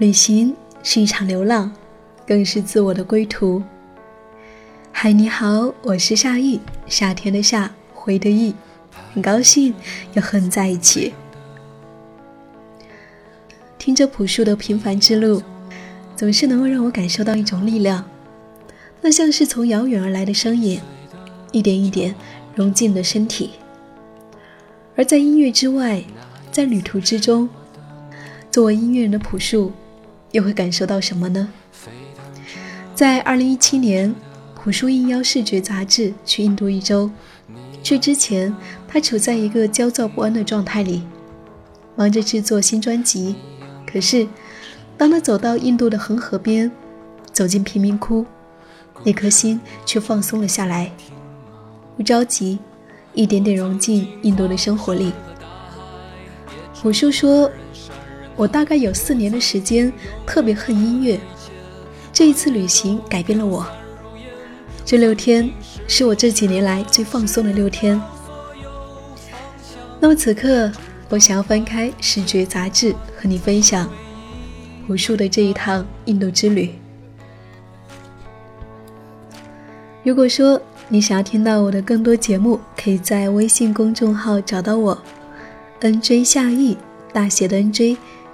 旅行是一场流浪，更是自我的归途。嗨，你好，我是夏意，夏天的夏，回的意，很高兴又和你在一起。听着朴树的《平凡之路》，总是能够让我感受到一种力量，那像是从遥远而来的声音，一点一点融进的身体。而在音乐之外，在旅途之中，作为音乐人的朴树，又会感受到什么呢？在二零一七年。朴树应邀视觉杂志去印度一周，去之前他处在一个焦躁不安的状态里，忙着制作新专辑。可是，当他走到印度的恒河边，走进贫民窟，那颗心却放松了下来，不着急，一点点融进印度的生活里。朴树说：“我大概有四年的时间特别恨音乐，这一次旅行改变了我。”这六天是我这几年来最放松的六天。那么此刻，我想要翻开视觉杂志，和你分享朴树的这一趟印度之旅。如果说你想要听到我的更多节目，可以在微信公众号找到我，nj 夏意，大写的 nj，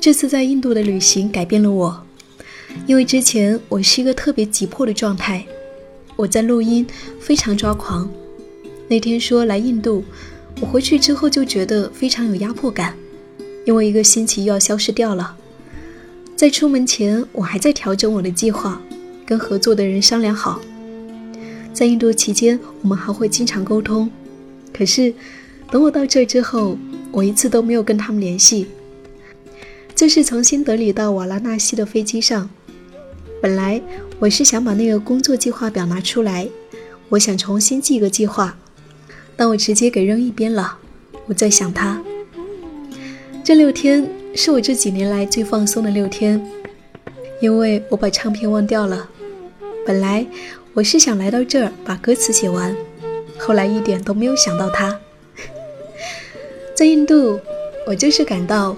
这次在印度的旅行改变了我，因为之前我是一个特别急迫的状态，我在录音非常抓狂。那天说来印度，我回去之后就觉得非常有压迫感，因为一个星期又要消失掉了。在出门前，我还在调整我的计划，跟合作的人商量好。在印度期间，我们还会经常沟通。可是等我到这之后，我一次都没有跟他们联系。就是从新德里到瓦拉纳西的飞机上，本来我是想把那个工作计划表拿出来，我想重新记个计划，但我直接给扔一边了。我在想他。这六天是我这几年来最放松的六天，因为我把唱片忘掉了。本来我是想来到这儿把歌词写完，后来一点都没有想到他。在印度，我就是感到。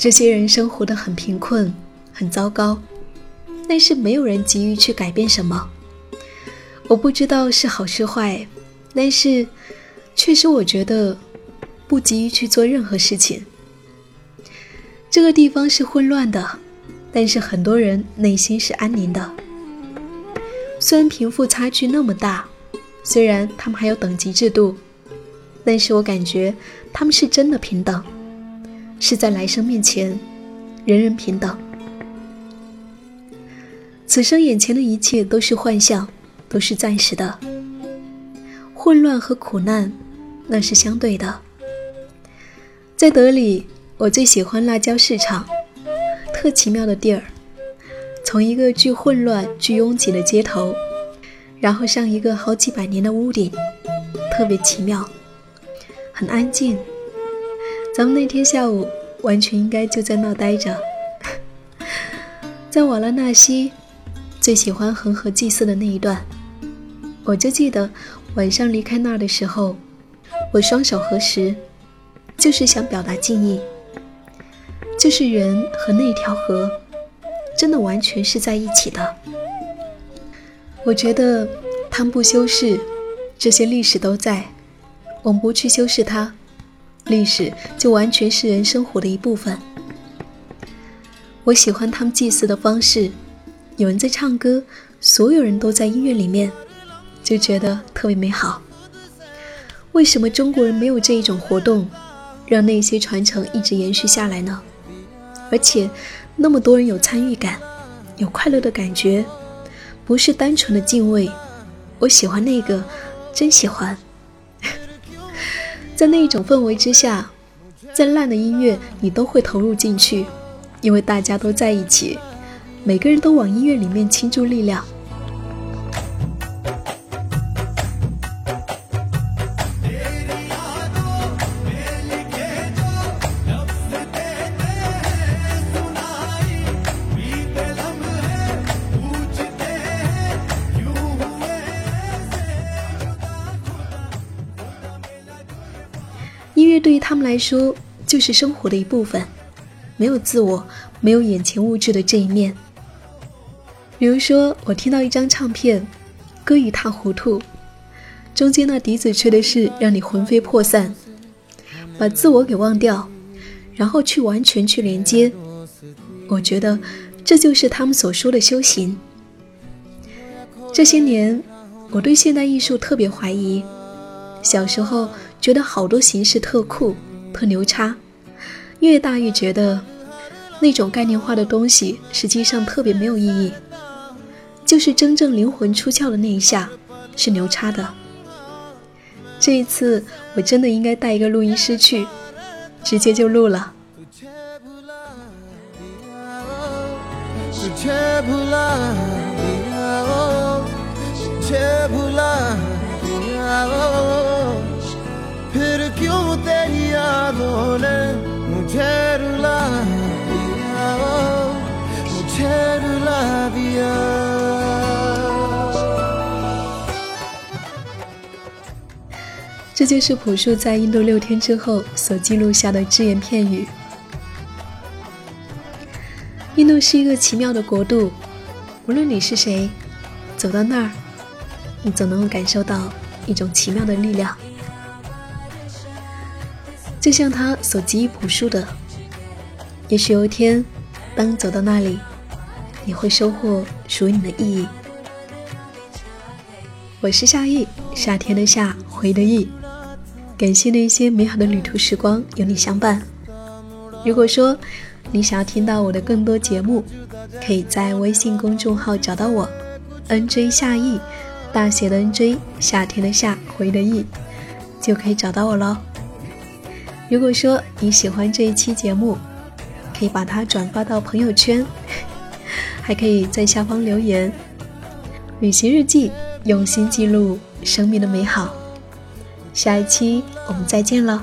这些人生活的很贫困，很糟糕，但是没有人急于去改变什么。我不知道是好是坏，但是确实我觉得不急于去做任何事情。这个地方是混乱的，但是很多人内心是安宁的。虽然贫富差距那么大，虽然他们还有等级制度，但是我感觉他们是真的平等。是在来生面前，人人平等。此生眼前的一切都是幻象，都是暂时的。混乱和苦难，那是相对的。在德里，我最喜欢辣椒市场，特奇妙的地儿。从一个巨混乱、巨拥挤的街头，然后上一个好几百年的屋顶，特别奇妙，很安静。咱们那天下午完全应该就在那待着，在瓦拉纳西，最喜欢恒河祭祀的那一段。我就记得晚上离开那儿的时候，我双手合十，就是想表达敬意。就是人和那条河，真的完全是在一起的。我觉得他们不修饰，这些历史都在，我们不去修饰它。历史就完全是人生活的一部分。我喜欢他们祭祀的方式，有人在唱歌，所有人都在音乐里面，就觉得特别美好。为什么中国人没有这一种活动，让那些传承一直延续下来呢？而且那么多人有参与感，有快乐的感觉，不是单纯的敬畏，我喜欢那个，真喜欢。在那一种氛围之下，再烂的音乐你都会投入进去，因为大家都在一起，每个人都往音乐里面倾注力量。他们来说，就是生活的一部分，没有自我，没有眼前物质的这一面。比如说，我听到一张唱片，歌一塌糊涂，中间那笛子吹的是让你魂飞魄散，把自我给忘掉，然后去完全去连接。我觉得这就是他们所说的修行。这些年，我对现代艺术特别怀疑，小时候。觉得好多形式特酷、特牛叉，越大越觉得那种概念化的东西实际上特别没有意义。就是真正灵魂出窍的那一下是牛叉的。这一次我真的应该带一个录音师去，直接就录了。这就是朴树在印度六天之后所记录下的只言片语。印度是一个奇妙的国度，无论你是谁，走到那儿，你总能够感受到一种奇妙的力量。就像他所给予朴树的，也许有一天，当走到那里，你会收获属于你的意义。我是夏意，夏天的夏，回的意。感谢那些美好的旅途时光有你相伴。如果说你想要听到我的更多节目，可以在微信公众号找到我，nj 夏意，大写的 nj，夏天的夏，回的意，就可以找到我喽。如果说你喜欢这一期节目，可以把它转发到朋友圈，还可以在下方留言。旅行日记，用心记录生命的美好。下一期我们再见了。